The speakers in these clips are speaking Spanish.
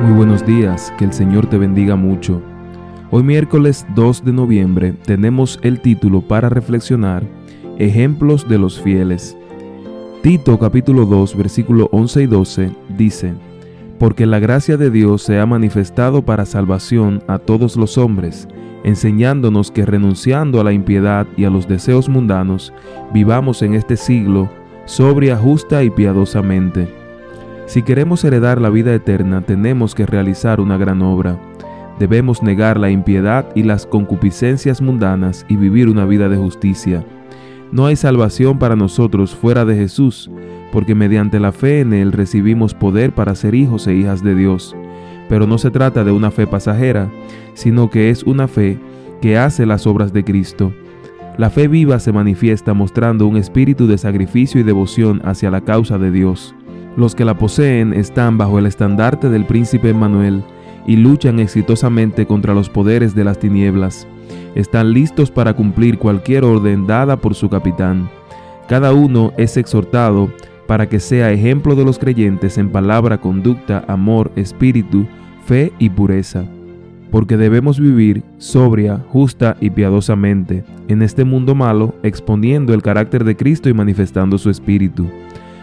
Muy buenos días, que el Señor te bendiga mucho. Hoy miércoles 2 de noviembre tenemos el título para reflexionar, Ejemplos de los fieles. Tito capítulo 2 versículo 11 y 12 dice, Porque la gracia de Dios se ha manifestado para salvación a todos los hombres, enseñándonos que renunciando a la impiedad y a los deseos mundanos, vivamos en este siglo sobria, justa y piadosamente si queremos heredar la vida eterna, tenemos que realizar una gran obra. Debemos negar la impiedad y las concupiscencias mundanas y vivir una vida de justicia. No hay salvación para nosotros fuera de Jesús, porque mediante la fe en Él recibimos poder para ser hijos e hijas de Dios. Pero no se trata de una fe pasajera, sino que es una fe que hace las obras de Cristo. La fe viva se manifiesta mostrando un espíritu de sacrificio y devoción hacia la causa de Dios. Los que la poseen están bajo el estandarte del príncipe Emmanuel y luchan exitosamente contra los poderes de las tinieblas. Están listos para cumplir cualquier orden dada por su capitán. Cada uno es exhortado para que sea ejemplo de los creyentes en palabra, conducta, amor, espíritu, fe y pureza. Porque debemos vivir sobria, justa y piadosamente en este mundo malo, exponiendo el carácter de Cristo y manifestando su espíritu.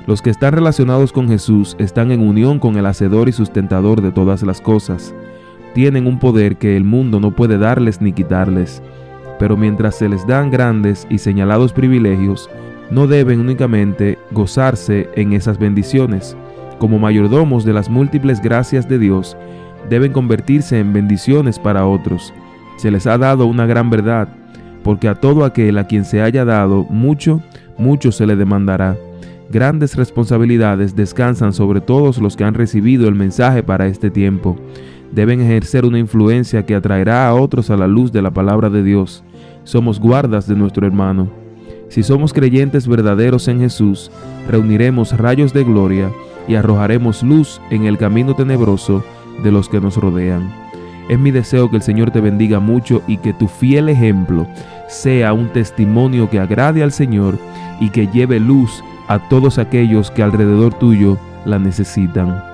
Los que están relacionados con Jesús están en unión con el Hacedor y sustentador de todas las cosas. Tienen un poder que el mundo no puede darles ni quitarles. Pero mientras se les dan grandes y señalados privilegios, no deben únicamente gozarse en esas bendiciones. Como mayordomos de las múltiples gracias de Dios, deben convertirse en bendiciones para otros. Se les ha dado una gran verdad, porque a todo aquel a quien se haya dado mucho, mucho se le demandará Grandes responsabilidades descansan sobre todos los que han recibido el mensaje para este tiempo. Deben ejercer una influencia que atraerá a otros a la luz de la palabra de Dios. Somos guardas de nuestro hermano. Si somos creyentes verdaderos en Jesús, reuniremos rayos de gloria y arrojaremos luz en el camino tenebroso de los que nos rodean. Es mi deseo que el Señor te bendiga mucho y que tu fiel ejemplo sea un testimonio que agrade al Señor y que lleve luz a todos aquellos que alrededor tuyo la necesitan.